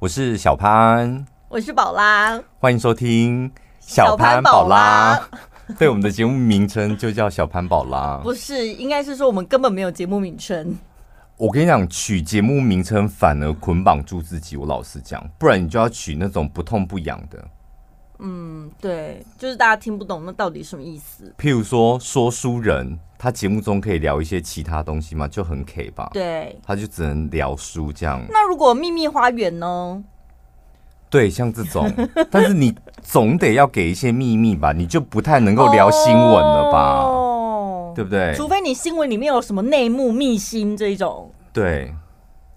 我是小潘，我是宝拉，欢迎收听小潘宝拉。对，我们的节目名称就叫小潘宝拉，不是，应该是说我们根本没有节目名称。我跟你讲，取节目名称反而捆绑住自己。我老实讲，不然你就要取那种不痛不痒的。嗯，对，就是大家听不懂那到底什么意思。譬如说，说书人，他节目中可以聊一些其他东西吗？就很 K 吧。对，他就只能聊书这样。那如果秘密花园呢？对，像这种，但是你总得要给一些秘密吧？你就不太能够聊新闻了吧？哦，对不对？除非你新闻里面有什么内幕秘辛这一种。对。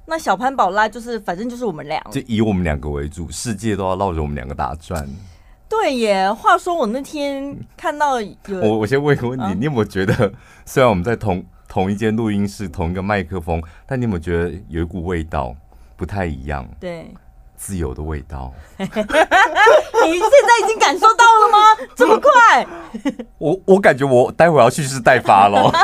那小潘宝拉就是，反正就是我们俩，就以我们两个为主，世界都要绕着我们两个打转。对耶，话说我那天看到有我，我先问一个问题，啊、你有没有觉得，虽然我们在同同一间录音室，同一个麦克风，但你有没有觉得有一股味道不太一样？对，自由的味道。你现在已经感受到了吗？这么快？我我感觉我待会儿要蓄势待发了。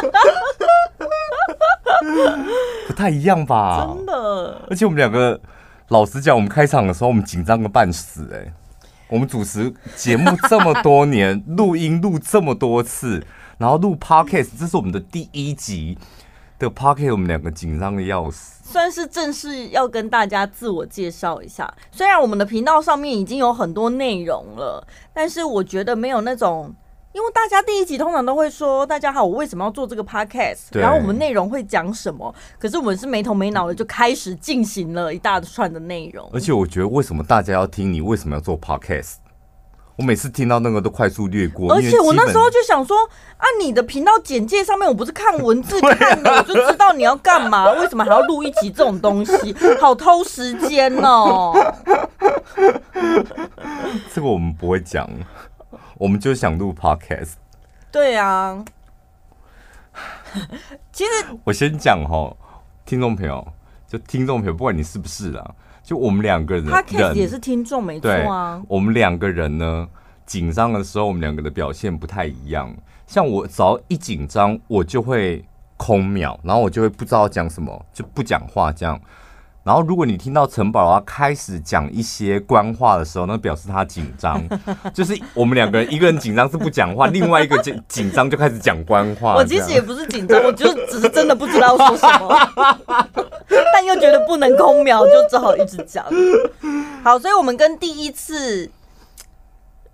不太一样吧？真的。而且我们两个，老实讲，我们开场的时候，我们紧张个半死哎、欸。我们主持节目这么多年，录音录这么多次，然后录 podcast，这是我们的第一集的 podcast，我们两个紧张的要死。算是正式要跟大家自我介绍一下。虽然我们的频道上面已经有很多内容了，但是我觉得没有那种。因为大家第一集通常都会说：“大家好，我为什么要做这个 podcast？” 然后我们内容会讲什么？可是我们是没头没脑的就开始进行了一大串的内容。而且我觉得，为什么大家要听你？为什么要做 podcast？我每次听到那个都快速略过。而且我那时候就想说：“啊，你的频道简介上面我不是看文字看的，我就知道你要干嘛。为什么还要录一集这种东西？好偷时间哦！” 这个我们不会讲。我们就想录 podcast，对啊。其实我先讲哈，听众朋友，就听众朋友，不管你是不是啊，就我们两个人，podcast 也是听众没错啊。我们两个人呢，紧张的时候，我们两个的表现不太一样。像我只要一紧张，我就会空秒，然后我就会不知道讲什么，就不讲话这样。然后，如果你听到城堡啊开始讲一些官话的时候，那表示他紧张。就是我们两个人，一个人紧张是不讲话，另外一个紧紧张就开始讲官话。我其实也不是紧张，我就只是真的不知道说什么，但又觉得不能空秒，就只好一直讲。好，所以我们跟第一次。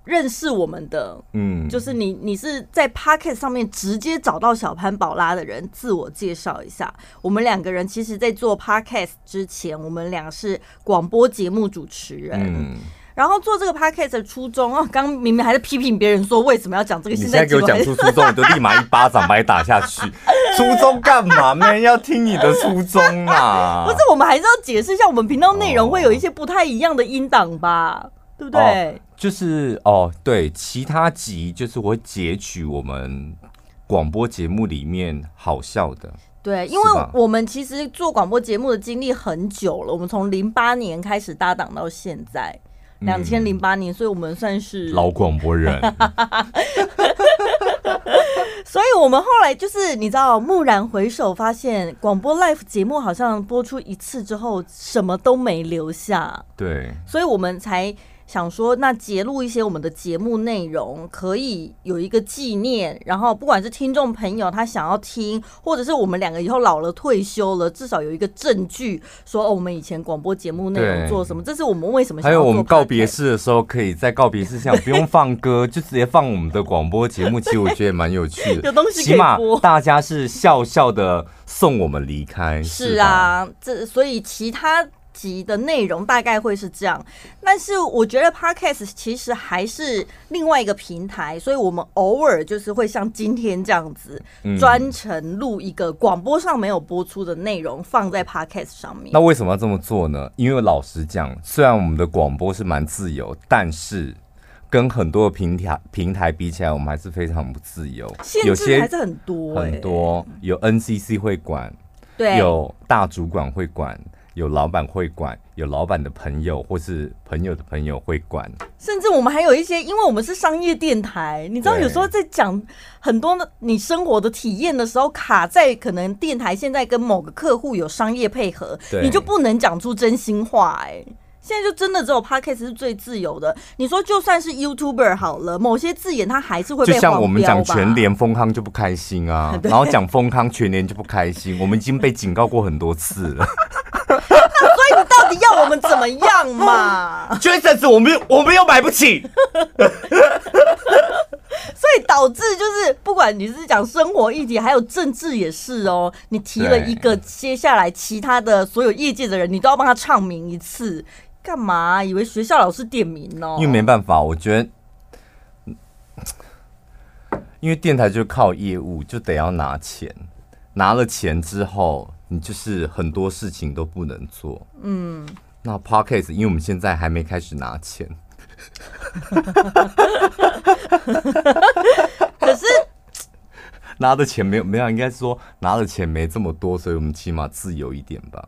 认识我们的，嗯，就是你，你是在 Podcast 上面直接找到小潘宝拉的人，自我介绍一下。我们两个人其实，在做 Podcast 之前，我们俩是广播节目主持人。嗯，然后做这个 Podcast 的初衷哦，刚明明还在批评别人说为什么要讲这个，现在给我讲出初衷，我就立马一巴掌把你打下去。初衷干嘛？没人要听你的初衷啊！不是，我们还是要解释一下，我们频道内容会有一些不太一样的音档吧？哦、对不对？哦就是哦，对，其他集就是我会截取我们广播节目里面好笑的。对，因为我们其实做广播节目的经历很久了，我们从零八年开始搭档到现在，两千零八年，所以我们算是老广播人。所以我们后来就是你知道，蓦然回首，发现广播 live 节目好像播出一次之后，什么都没留下。对，所以我们才。想说，那节录一些我们的节目内容，可以有一个纪念。然后，不管是听众朋友他想要听，或者是我们两个以后老了退休了，至少有一个证据，说哦，我们以前广播节目内容做什么。这是我们为什么。还有我们告别式的时候，可以在告别式上不用放歌，就直接放我们的广播节目。其实我觉得蛮有趣的，有东西可以播。起码大家是笑笑的送我们离开。是啊，这所以其他。集的内容大概会是这样，但是我觉得 Podcast 其实还是另外一个平台，所以我们偶尔就是会像今天这样子，专程录一个广播上没有播出的内容放在 Podcast 上面。那为什么要这么做呢？因为老实讲，虽然我们的广播是蛮自由，但是跟很多的平台平台比起来，我们还是非常不自由，限制还是很多、欸，很多有 NCC 会管，对，有大主管会管。有老板会管，有老板的朋友或是朋友的朋友会管，甚至我们还有一些，因为我们是商业电台，你知道，有时候在讲很多你生活的体验的时候，卡在可能电台现在跟某个客户有商业配合，你就不能讲出真心话，哎，现在就真的只有 Podcast 是最自由的。你说就算是 YouTuber 好了，某些字眼它还是会被就像我们讲全联丰康就不开心啊，然后讲丰康全联就不开心，我们已经被警告过很多次了。到底要我们怎么样嘛？就一阵子我们我们又买不起。所以导致就是，不管你是讲生活议题，还有政治也是哦。你提了一个，接下来其他的所有业界的人，你都要帮他唱名一次，干嘛？以为学校老师点名哦？因为没办法，我觉得，因为电台就是靠业务，就得要拿钱。拿了钱之后，你就是很多事情都不能做。嗯，那 Podcast，因为我们现在还没开始拿钱。可是 拿的钱没有没有，应该说拿的钱没这么多，所以我们起码自由一点吧。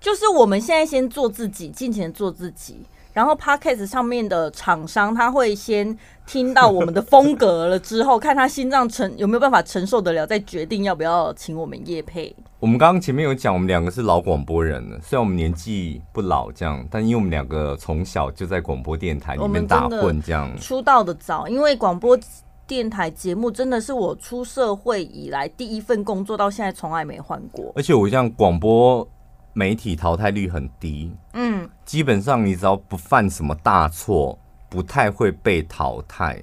就是我们现在先做自己，尽情做自己。然后 Podcast 上面的厂商他会先听到我们的风格了之后，看他心脏承有没有办法承受得了，再决定要不要请我们业配。我们刚刚前面有讲，我们两个是老广播人了，虽然我们年纪不老，这样，但因为我们两个从小就在广播电台里面打混，这样出道的早。因为广播电台节目真的是我出社会以来第一份工作，到现在从来没换过。而且我像广播。媒体淘汰率很低，嗯，基本上你只要不犯什么大错，不太会被淘汰。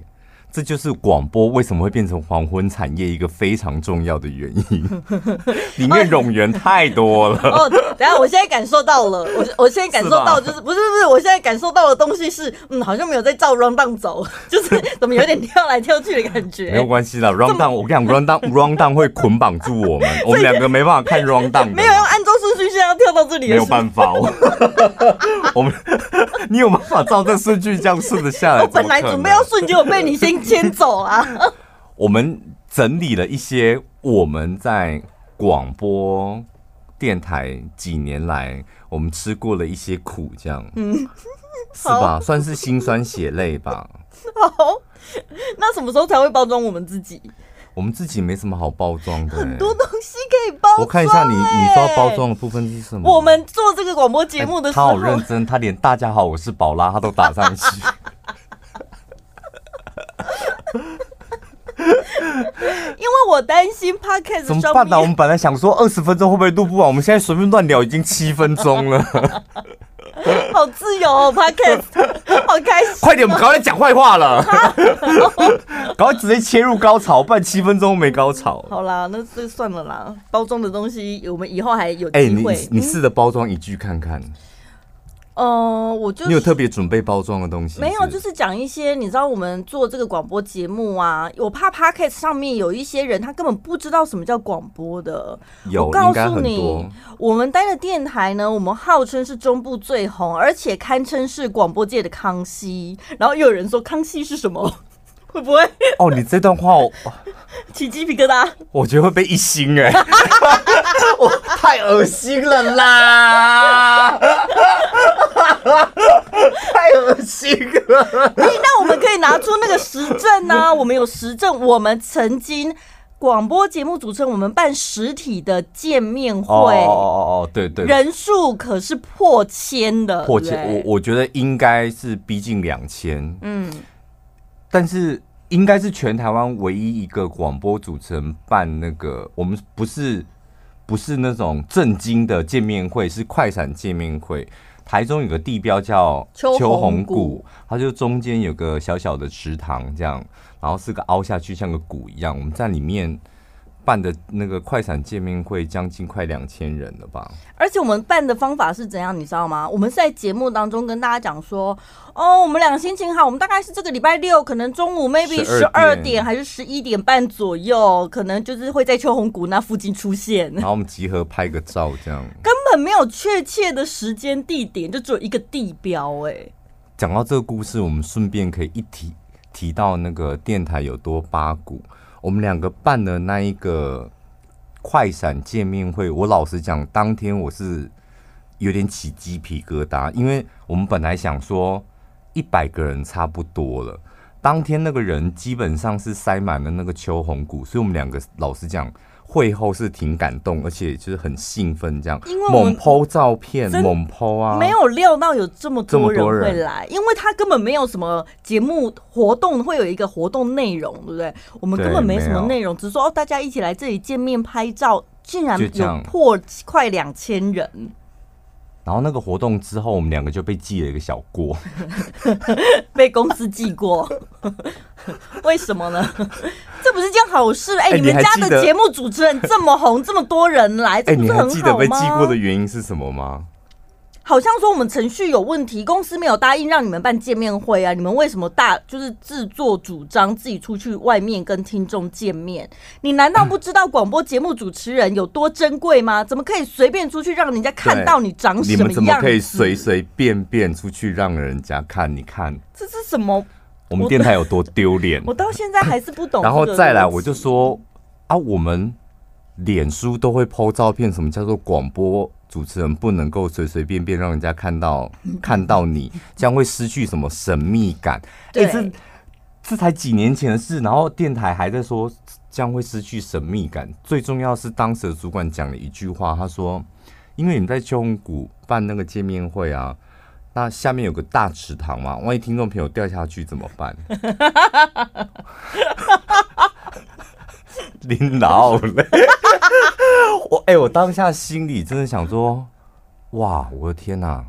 这就是广播为什么会变成黄昏产业一个非常重要的原因，里面冗员太多了。哦，等下，我现在感受到了，我我现在感受到就是不是不是，我现在感受到的东西是，嗯，好像没有在照 rundown 走，就是怎么有点跳来跳去的感觉。没有关系的，rundown 我跟你讲，rundown rundown 会捆绑住我们，我们两个没办法看 rundown。没有用按照顺序，现在要跳到这里，没有办法。我们，你有办法照这顺序这样顺着下来？我本来准备要顺，结果被你先。牵走啊！我们整理了一些我们在广播电台几年来我们吃过了一些苦，这样，嗯，是吧？算是辛酸血泪吧。好，那什么时候才会包装我们自己？我们自己没什么好包装的，很多东西可以包装。我看一下你，你说要包装的部分是什么？我们做这个广播节目的时候，他好认真，他连“大家好，我是宝拉”他都打上去。因为我担心 Podcast 怎么办呢？我们本来想说二十分钟会不会录不完，我们现在随便乱聊已经七分钟了，好自由哦，Podcast 好开心。快点，我们赶快讲坏话了，赶快直接切入高潮，不然七分钟没高潮。好啦，那这算了啦。包装的东西，我们以后还有机会。欸、你你试着包装一句看看。呃，我就你有特别准备包装的东西？没有，就是讲一些你知道，我们做这个广播节目啊，我怕 Podcast 上面有一些人他根本不知道什么叫广播的。有，我告诉你，我们待的电台呢，我们号称是中部最红，而且堪称是广播界的康熙。然后又有人说康熙是什么？会不会？哦，你这段话我起鸡皮疙瘩，我觉得会被一星哎，我太恶心了啦，太恶心了。哎，那我们可以拿出那个实证呢、啊？我们有实证，我们曾经广播节目主持人，我们办实体的见面会，哦哦哦哦，对对，人数可是破千的，破千，我我觉得应该是逼近两千，嗯。但是应该是全台湾唯一一个广播主持人办那个，我们不是不是那种正经的见面会，是快闪见面会。台中有个地标叫秋红谷，它就中间有个小小的池塘，这样，然后是个凹下去像个谷一样，我们在里面。办的那个快闪见面会，将近快两千人了吧？而且我们办的方法是怎样，你知道吗？我们是在节目当中跟大家讲说，哦，我们两个心情好，我们大概是这个礼拜六，可能中午 maybe 十二点还是十一点半左右，可能就是会在秋红谷那附近出现。然后我们集合拍个照，这样根本没有确切的时间地点，就只有一个地标。哎，讲到这个故事，我们顺便可以一提提到那个电台有多八股。我们两个办的那一个快闪见面会，我老实讲，当天我是有点起鸡皮疙瘩，因为我们本来想说一百个人差不多了，当天那个人基本上是塞满了那个秋红谷，所以我们两个老实讲，会后是挺感动，而且就是很兴奋，这样，因为猛 po 照片，猛 po 啊，没有料到有这么多人会来，因为他根本没有什么节目活动会有一个活动内容，对不对？我们根本没什么内容，只是说哦，大家一起来这里见面拍照，竟然有破快两千人。然后那个活动之后，我们两个就被记了一个小过，被公司记过，为什么呢？这不是件好事哎！你们家的节目主持人这么红，这么多人来，这不是很好吗？你还记得被记过的原因是什么吗？好像说我们程序有问题，公司没有答应让你们办见面会啊！你们为什么大就是自作主张自己出去外面跟听众见面？你难道不知道广播节目主持人有多珍贵吗？怎么可以随便出去让人家看到你长什么样子？你们怎么可以随随便便出去让人家看？你看这是什么？我们电台有多丢脸？我到现在还是不懂。然后再来，我就说啊，我们脸书都会 po 照片，什么叫做广播？主持人不能够随随便便让人家看到看到你，将会失去什么神秘感？哎、欸，这这才几年前的事，然后电台还在说将会失去神秘感。最重要是当时的主管讲了一句话，他说：“因为你们在秋红谷办那个见面会啊，那下面有个大池塘嘛，万一听众朋友掉下去怎么办？” 领导嘞。我哎、欸，我当下心里真的想说，哇，我的天哪！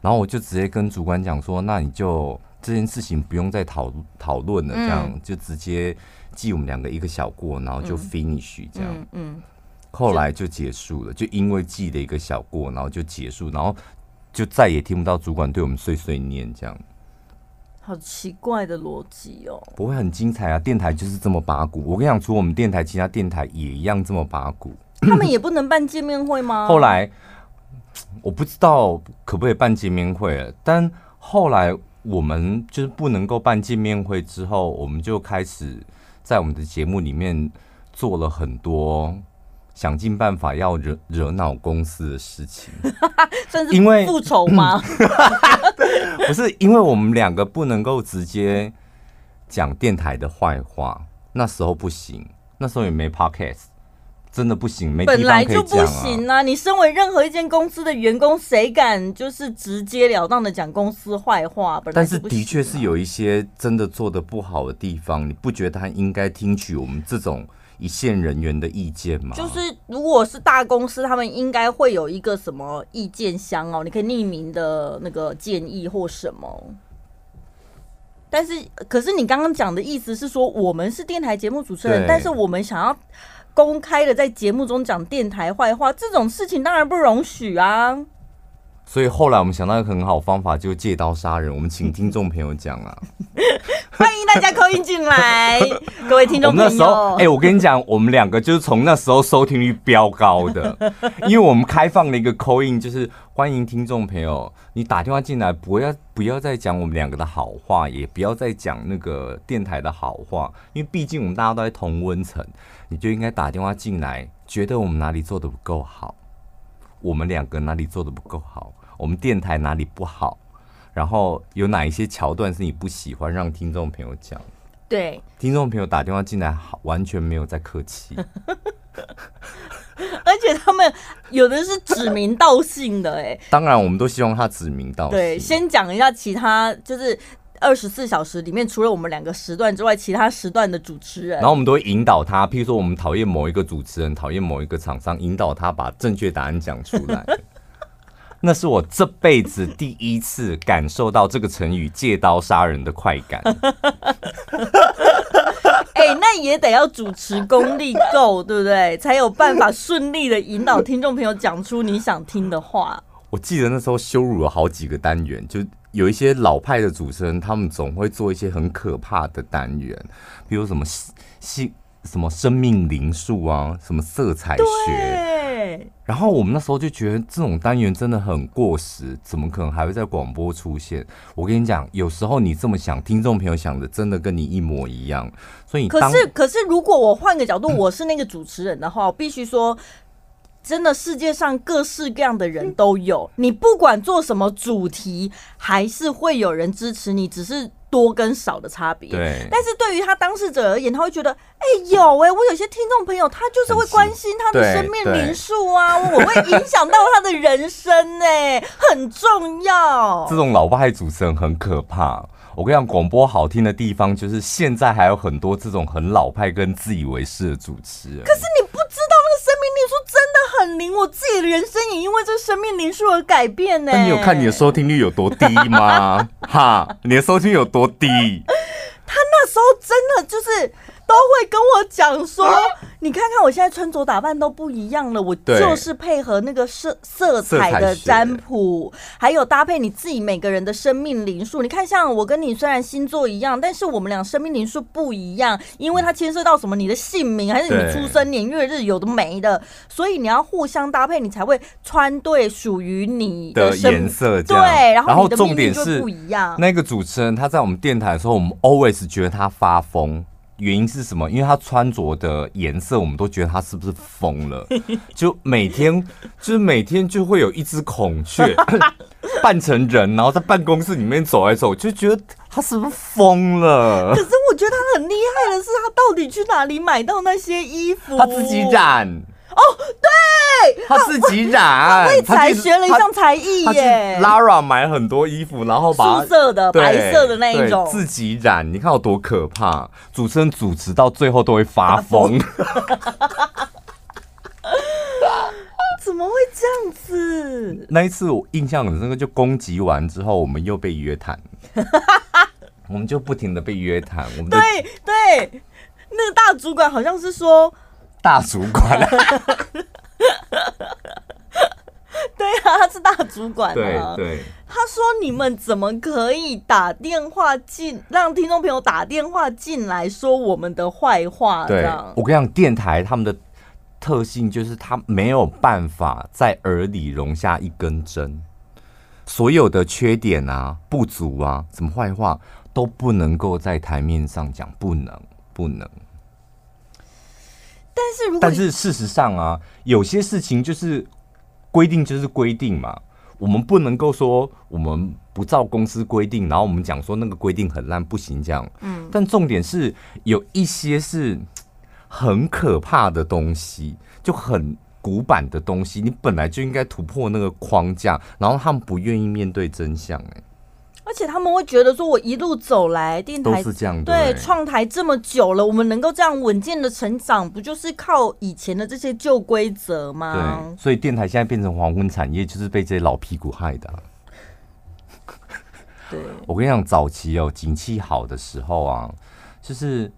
然后我就直接跟主管讲说，那你就这件事情不用再讨讨论了，这样就直接记我们两个一个小过，然后就 finish 这样。嗯，后来就结束了，就因为记了一个小过，然后就结束，然后就再也听不到主管对我们碎碎念这样。好奇怪的逻辑哦！不会很精彩啊？电台就是这么八股。我跟你讲，除我们电台，其他电台也一样这么八股。他们也不能办见面会吗？后来我不知道可不可以办见面会，但后来我们就是不能够办见面会之后，我们就开始在我们的节目里面做了很多。想尽办法要惹惹恼公司的事情，甚至因为复仇吗？不是，因为我们两个不能够直接讲电台的坏话，那时候不行，那时候也没 podcast，真的不行，没啊。本来就不行啊！你身为任何一间公司的员工，谁敢就是直截了当的讲公司坏话？但是的确是有一些真的做的不好的地方，你不觉得他应该听取我们这种？一线人员的意见嘛，就是如果是大公司，他们应该会有一个什么意见箱哦，你可以匿名的那个建议或什么。但是，可是你刚刚讲的意思是说，我们是电台节目主持人，但是我们想要公开的在节目中讲电台坏话，这种事情当然不容许啊。所以后来我们想到一个很好的方法，就是借刀杀人。我们请听众朋友讲啊。欢迎大家 call in 进来，各位听众朋友。那时候，哎，我跟你讲，我们两个就是从那时候收听率飙高的，因为我们开放了一个 call in，就是欢迎听众朋友，你打电话进来，不要不要再讲我们两个的好话，也不要再讲那个电台的好话，因为毕竟我们大家都在同温层，你就应该打电话进来，觉得我们哪里做的不够好，我们两个哪里做的不够好，我们电台哪里不好。然后有哪一些桥段是你不喜欢让听众朋友讲？对，听众朋友打电话进来，完全没有在客气，而且他们有的是指名道姓的，哎，当然我们都希望他指名道姓。对，先讲一下其他，就是二十四小时里面，除了我们两个时段之外，其他时段的主持人，然后我们都会引导他，譬如说我们讨厌某一个主持人，讨厌某一个厂商，引导他把正确答案讲出来。那是我这辈子第一次感受到这个成语“借刀杀人”的快感。哎、那也得要主持功力够，对不对？才有办法顺利的引导听众朋友讲出你想听的话。我记得那时候羞辱了好几个单元，就有一些老派的主持人，他们总会做一些很可怕的单元，比如什么性、什么生命灵数啊，什么色彩学。然后我们那时候就觉得这种单元真的很过时，怎么可能还会在广播出现？我跟你讲，有时候你这么想，听众朋友想的真的跟你一模一样。所以，可是可是，如果我换个角度，我是那个主持人的话，我必须说，真的世界上各式各样的人都有，你不管做什么主题，还是会有人支持你，只是。多跟少的差别，对。但是对于他当事者而言，他会觉得，哎、欸，有哎、欸，我有些听众朋友，他就是会关心他的生命灵数啊，我会影响到他的人生哎、欸，很重要。这种老派主持人很可怕。我跟你讲，广播好听的地方，就是现在还有很多这种很老派跟自以为是的主持人。可是你不知生命灵数真的很灵，我自己的人生也因为这生命灵数而改变呢、欸。那你有看你的收听率有多低吗？哈，你的收听有多低？他那时候真的就是。都会跟我讲说，你看看我现在穿着打扮都不一样了，我就是配合那个色色彩的占卜，还有搭配你自己每个人的生命灵数。你看，像我跟你虽然星座一样，但是我们俩生命灵数不一样，因为它牵涉到什么你的姓名还是你出生年月日有的没的，所以你要互相搭配，你才会穿对属于你的颜色。对，然后你的命运就不一样。那个主持人他在我们电台的时候，我们 always 觉得他发疯。原因是什么？因为他穿着的颜色，我们都觉得他是不是疯了？就每天，就是每天就会有一只孔雀 扮成人，然后在办公室里面走来走，就觉得他是不是疯了？可是我觉得他很厉害的是，他到底去哪里买到那些衣服？他自己染。哦，对，他自己染，他才学了一项才艺耶。Lara 买很多衣服，然后把素色的、白色的那一种自己染，你看有多可怕！主持人主持到最后都会发疯。怎么会这样子？那一次我印象很深刻，就攻击完之后，我们又被约谈，我们就不停的被约谈。我们对对，那个大主管好像是说。大主管，对啊，他是大主管啊。对对，他说：“你们怎么可以打电话进，让听众朋友打电话进来说我们的坏话？”对，我跟你讲，电台他们的特性就是他没有办法在耳里容下一根针，所有的缺点啊、不足啊、什么坏话都不能够在台面上讲，不能，不能。但是如果，但是事实上啊，有些事情就是规定就是规定嘛，我们不能够说我们不照公司规定，然后我们讲说那个规定很烂不行这样。嗯，但重点是有一些是很可怕的东西，就很古板的东西，你本来就应该突破那个框架，然后他们不愿意面对真相，欸，而且他们会觉得说，我一路走来，电台都是这样，对，创台这么久了，我们能够这样稳健的成长，不就是靠以前的这些旧规则吗？对，所以电台现在变成黄昏产业，就是被这些老屁股害的。对，我跟你讲，早期哦，景气好的时候啊，就是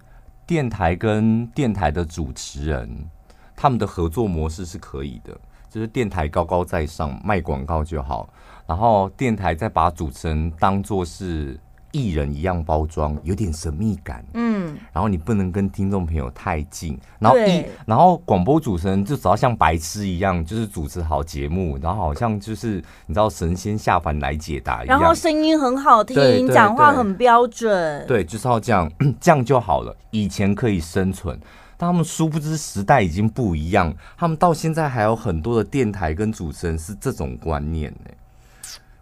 电台跟电台的主持人，他们的合作模式是可以的，就是电台高高在上卖广告就好。然后电台再把主持人当做是艺人一样包装，有点神秘感。嗯，然后你不能跟听众朋友太近。然后一，然后广播主持人就只要像白痴一样，就是主持好节目，然后好像就是你知道神仙下凡来解答一样。然后声音很好听，讲话很标准。对，就是要这样，这样就好了。以前可以生存，但他们殊不知时代已经不一样。他们到现在还有很多的电台跟主持人是这种观念呢。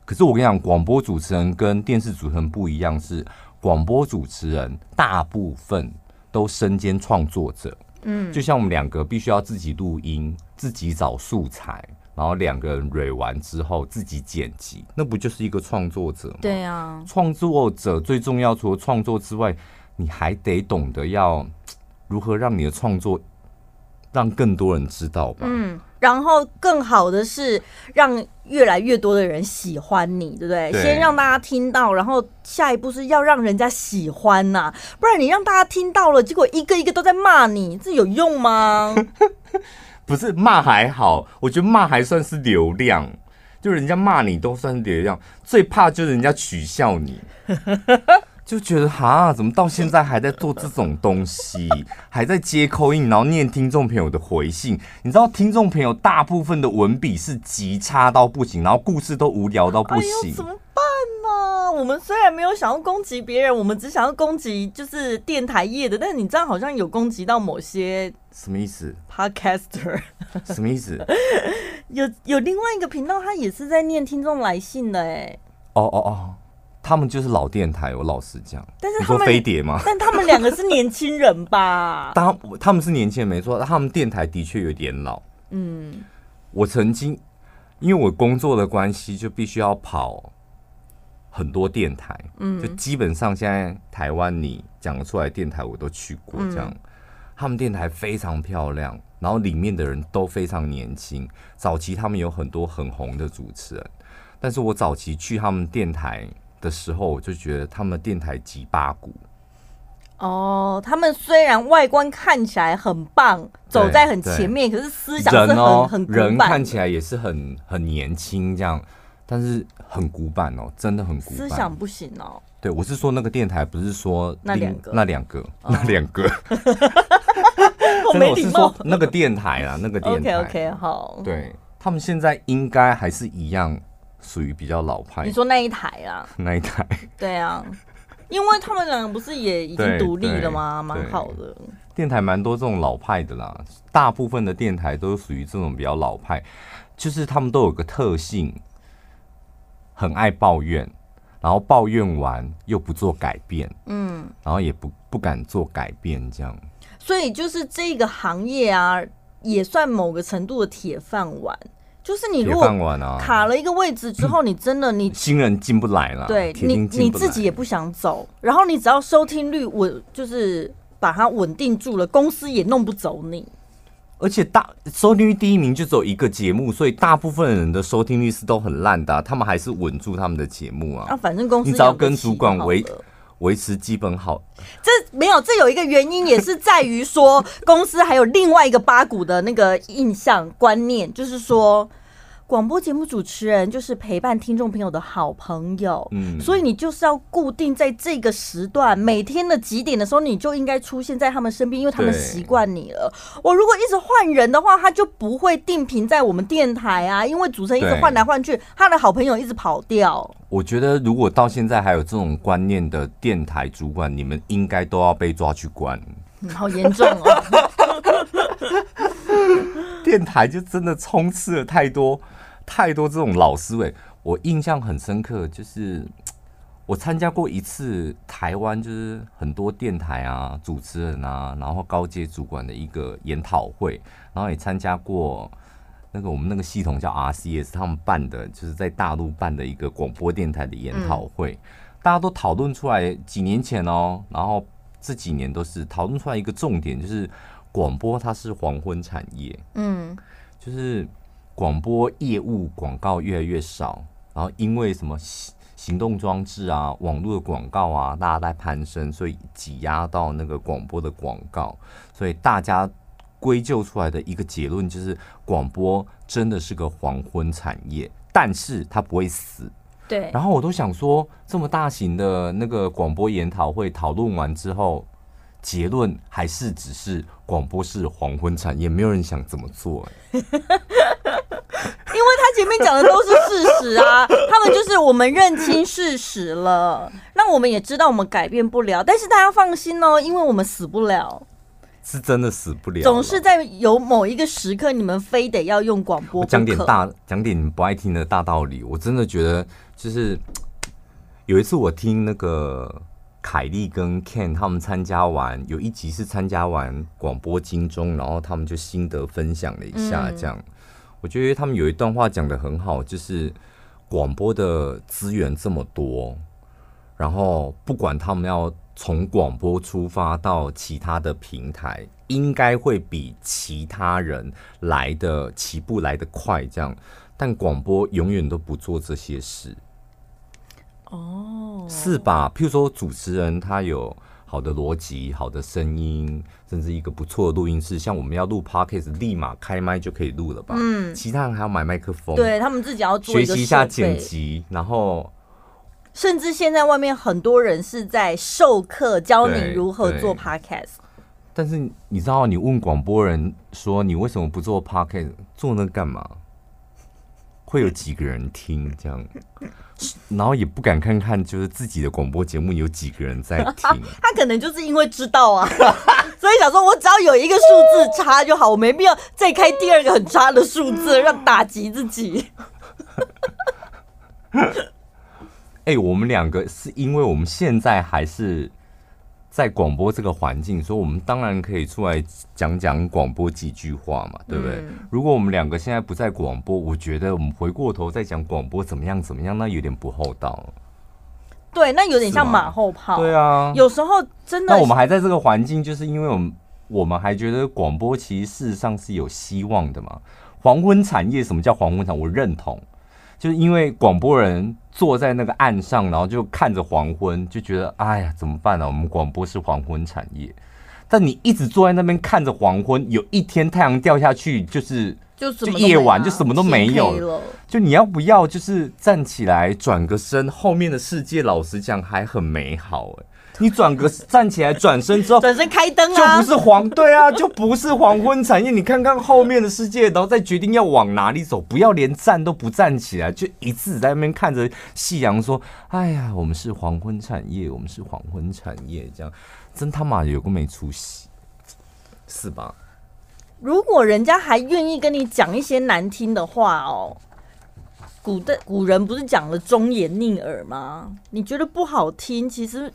可是我跟你讲，广播主持人跟电视主持人不一样，是广播主持人大部分都身兼创作者。嗯，就像我们两个必须要自己录音、自己找素材，然后两个人蕊完之后自己剪辑，那不就是一个创作者吗？对啊，创作者最重要，除了创作之外，你还得懂得要如何让你的创作让更多人知道吧。嗯。然后更好的是让越来越多的人喜欢你，对不对？对。先让大家听到，然后下一步是要让人家喜欢呐、啊，不然你让大家听到了，结果一个一个都在骂你，这有用吗？不是骂还好，我觉得骂还算是流量，就人家骂你都算是流量，最怕就是人家取笑你。就觉得哈，怎么到现在还在做这种东西，还在接 call in，然后念听众朋友的回信。你知道听众朋友大部分的文笔是极差到不行，然后故事都无聊到不行。哎，怎么办呢？我们虽然没有想要攻击别人，我们只想要攻击就是电台业的，但是你这样好像有攻击到某些什么意思？Podcaster 什么意思？有有另外一个频道，他也是在念听众来信的哎。哦哦哦，他们就是老电台，我老实讲。但是你说飞碟吗？但他们两个是年轻人吧？当他们是年轻人没错，他们电台的确有点老。嗯，我曾经因为我工作的关系，就必须要跑。很多电台，嗯，就基本上现在台湾你讲出来电台我都去过，这样，他们电台非常漂亮，然后里面的人都非常年轻。早期他们有很多很红的主持人，但是我早期去他们电台的时候，我就觉得他们电台几八股。哦，他们虽然外观看起来很棒，走在很前面，可是思想是很、哦、很人看起来也是很很年轻这样。但是很古板哦，真的很古板。思想不行哦。对，我是说那个电台，不是说那两个，那两个，哦、那两个。我没礼貌。那个电台啊，那个电台。OK OK，好。对，他们现在应该还是一样，属于比较老派。你说那一台啊？那一台。对啊，因为他们两个不是也已经独立了吗？蛮好的。电台蛮多这种老派的啦，大部分的电台都属于这种比较老派，就是他们都有个特性。很爱抱怨，然后抱怨完又不做改变，嗯，然后也不不敢做改变，这样。所以就是这个行业啊，也算某个程度的铁饭碗。就是你如果卡了一个位置之后，你真的你新人进不来了，对你你自己也不想走。然后你只要收听率稳，就是把它稳定住了，公司也弄不走你。而且大收听率第一名就只有一个节目，所以大部分人的收听率是都很烂的，啊，他们还是稳住他们的节目啊。啊，反正公司你只要跟主管维维持基本好。这没有，这有一个原因，也是在于说公司还有另外一个八股的那个印象观念，就是说。广播节目主持人就是陪伴听众朋友的好朋友，嗯，所以你就是要固定在这个时段，每天的几点的时候，你就应该出现在他们身边，因为他们习惯你了。我如果一直换人的话，他就不会定频在我们电台啊，因为主持人一直换来换去，他的好朋友一直跑掉。我觉得，如果到现在还有这种观念的电台主管，你们应该都要被抓去关，嗯，好严重哦！电台就真的充斥了太多。太多这种老思维，我印象很深刻。就是 我参加过一次台湾，就是很多电台啊、主持人啊，然后高阶主管的一个研讨会，然后也参加过那个我们那个系统叫 RCS，他们办的就是在大陆办的一个广播电台的研讨会。大家都讨论出来，几年前哦，然后这几年都是讨论出来一个重点，就是广播它是黄昏产业。嗯，就是。广播业务广告越来越少，然后因为什么行动装置啊、网络的广告啊，大家在攀升，所以挤压到那个广播的广告，所以大家归咎出来的一个结论就是，广播真的是个黄昏产业，但是它不会死。对。然后我都想说，这么大型的那个广播研讨会讨论完之后，结论还是只是广播是黄昏产业，没有人想怎么做。因为他前面讲的都是事实啊，他们就是我们认清事实了，那我们也知道我们改变不了，但是大家放心哦，因为我们死不了，是真的死不了，总是在有某一个时刻，你们非得要用广播讲点大，讲点你们不爱听的大道理。我真的觉得，就是有一次我听那个凯莉跟 Ken 他们参加完，有一集是参加完广播金钟，然后他们就心得分享了一下，这样。嗯我觉得他们有一段话讲得很好，就是广播的资源这么多，然后不管他们要从广播出发到其他的平台，应该会比其他人来的起步来得快，这样，但广播永远都不做这些事。哦，是吧？譬如说主持人他有。好的逻辑，好的声音，甚至一个不错的录音室，像我们要录 Podcast，立马开麦就可以录了吧？嗯，其他人还要买麦克风，对他们自己要做学习一下剪辑，然后甚至现在外面很多人是在授课，教你如何做 Podcast。但是你知道，你问广播人说你为什么不做 Podcast，做那干嘛？会有几个人听这样，然后也不敢看看就是自己的广播节目有几个人在 听。他可能就是因为知道啊，所以想说我只要有一个数字差就好，我没必要再开第二个很差的数字让打击自己。哎、欸，我们两个是因为我们现在还是在广播这个环境，所以我们当然可以出来讲讲广播几句话嘛，对不对？嗯、如果我们两个现在不在广播，我觉得我们回过头再讲广播怎么样怎么样，那有点不厚道。对，那有点像马后炮。对啊，有时候真的。那我们还在这个环境，就是因为我们我们还觉得广播其实事实上是有希望的嘛。黄昏产业，什么叫黄昏产业？我认同。就是因为广播人坐在那个岸上，然后就看着黄昏，就觉得哎呀，怎么办呢、啊？我们广播是黄昏产业，但你一直坐在那边看着黄昏，有一天太阳掉下去，就是就夜晚就什么都没有了。就你要不要就是站起来转个身，后面的世界老实讲还很美好哎、欸。你转个站起来，转身之后，转身开灯啊，就不是黄对啊，就不是黄昏产业。你看看后面的世界，然后再决定要往哪里走，不要连站都不站起来，就一直在那边看着夕阳，说：“哎呀，我们是黄昏产业，我们是黄昏产业。”这样真他妈有个没出息，是吧？如果人家还愿意跟你讲一些难听的话哦，古代古人不是讲了忠言逆耳吗？你觉得不好听，其实。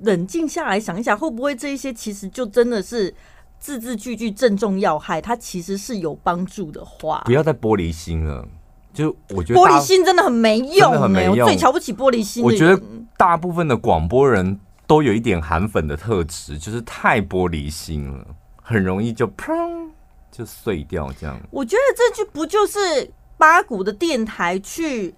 冷静下来想一想，会不会这一些其实就真的是字字句句正中要害？它其实是有帮助的话。不要再玻璃心了，就我觉得玻璃心真的很没用，欸，很没用。我最瞧不起玻璃心。我觉得大部分的广播人都有一点韩粉的特质，就是太玻璃心了，很容易就砰就碎掉这样。我觉得这句不就是八股的电台去。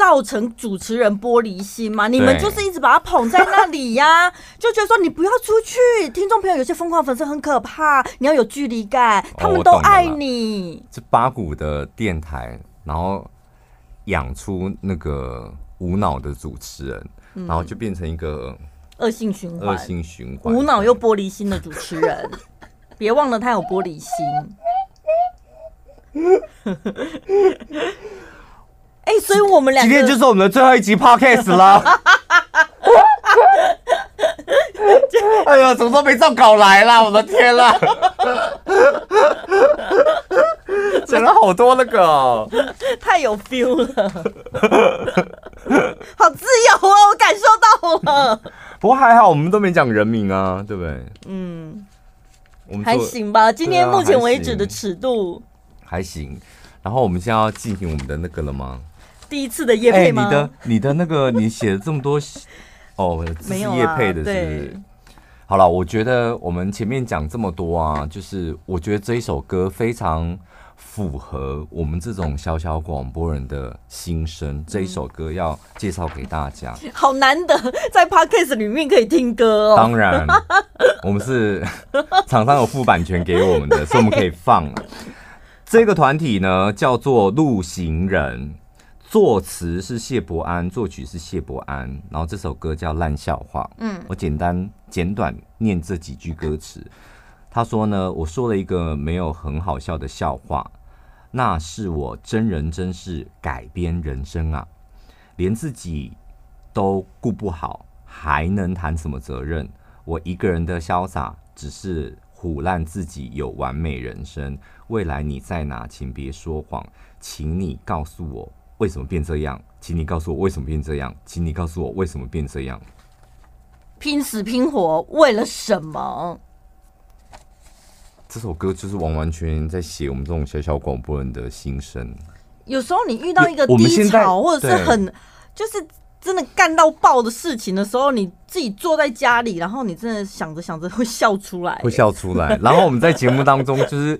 造成主持人玻璃心嘛？你们就是一直把他捧在那里呀、啊，就觉得说你不要出去。听众朋友有些疯狂粉丝很可怕，你要有距离感，他们都爱你。这八股的电台，然后养出那个无脑的主持人，然后就变成一个恶性循环，恶性循环，无脑又玻璃心的主持人。别忘了他有玻璃心。哎、欸，所以我们俩今天就是我们的最后一集 podcast 了。哎呀，怎么都没照稿来啦？我的天啦！讲了好多那个、哦，太有 feel 了，好自由啊！我感受到了。不过还好，我们都没讲人名啊，对不对？嗯，我们还行吧。今天目前为止的尺度还，还行。然后我们现在要进行我们的那个了吗？第一次的夜配吗？欸、你的你的那个 你写了这么多哦，没有夜配的是不是？好了，我觉得我们前面讲这么多啊，就是我觉得这一首歌非常符合我们这种小小广播人的心声。嗯、这一首歌要介绍给大家，好难得在 Podcast 里面可以听歌哦。当然，我们是厂商有付版权给我们的，所以我们可以放。这个团体呢叫做路行人。作词是谢伯安，作曲是谢伯安，然后这首歌叫《烂笑话》。嗯，我简单简短念这几句歌词。他说呢，我说了一个没有很好笑的笑话，那是我真人真事改编人生啊，连自己都顾不好，还能谈什么责任？我一个人的潇洒，只是唬烂自己有完美人生。未来你在哪？请别说谎，请你告诉我。为什么变这样？请你告诉我为什么变这样？请你告诉我为什么变这样？拼死拼活为了什么？这首歌就是完完全全在写我们这种小小广播人的心声。有时候你遇到一个低潮，或者是很就是真的干到爆的事情的时候，你自己坐在家里，然后你真的想着想着会笑出来，会笑出来。然后我们在节目当中就是。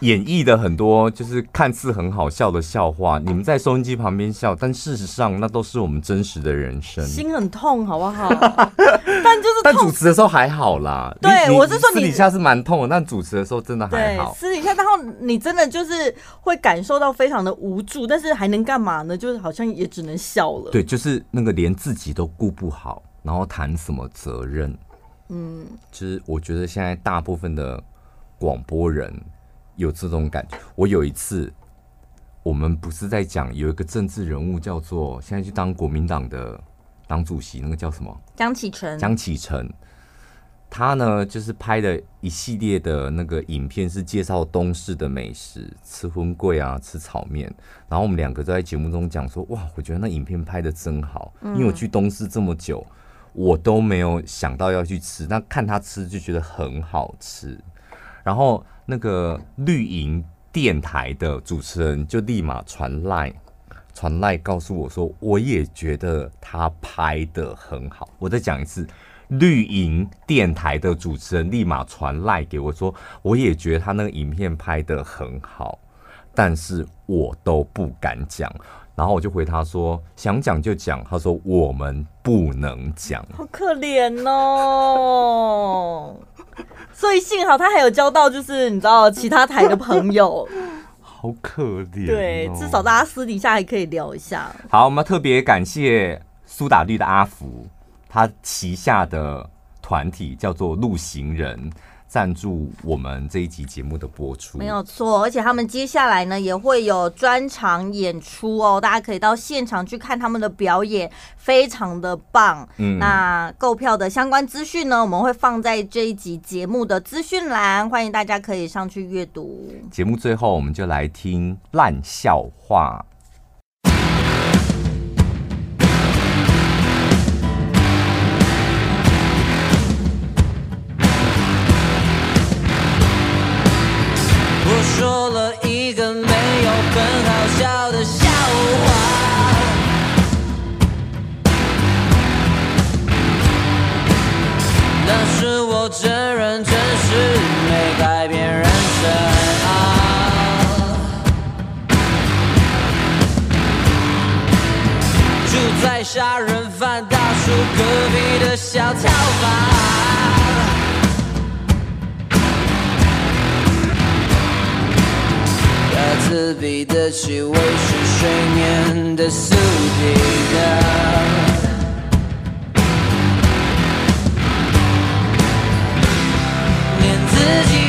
演绎的很多就是看似很好笑的笑话，你们在收音机旁边笑，但事实上那都是我们真实的人生，心很痛，好不好？但就是但主持的时候还好啦。对，我是说你私底下是蛮痛的，但主持的时候真的还好。私底下，然后你真的就是会感受到非常的无助，但是还能干嘛呢？就是好像也只能笑了。对，就是那个连自己都顾不好，然后谈什么责任？嗯，其实我觉得现在大部分的广播人。有这种感觉。我有一次，我们不是在讲有一个政治人物叫做现在去当国民党的党主席，那个叫什么？江启臣。江启臣，他呢就是拍的一系列的那个影片，是介绍东市的美食，吃荤贵啊，吃炒面。然后我们两个都在节目中讲说，哇，我觉得那影片拍的真好，因为我去东市这么久，我都没有想到要去吃，那看他吃就觉得很好吃。然后那个绿营。电台的主持人就立马传赖传赖告诉我说，我也觉得他拍得很好。我再讲一次，绿营电台的主持人立马传赖给我说，我也觉得他那个影片拍得很好，但是我都不敢讲。然后我就回他说，想讲就讲。他说我们不能讲，好可怜哦。所以幸好他还有交到，就是你知道其他台的朋友，好可怜、哦。对，至少大家私底下还可以聊一下。好，我们特别感谢苏打绿的阿福，他旗下的团体叫做路行人。赞助我们这一集节目的播出，没有错，而且他们接下来呢也会有专场演出哦，大家可以到现场去看他们的表演，非常的棒。嗯，那购票的相关资讯呢，我们会放在这一集节目的资讯栏，欢迎大家可以上去阅读。节目最后，我们就来听烂笑话。跳吧，那刺鼻的气味是睡眠的宿敌啊，连自己。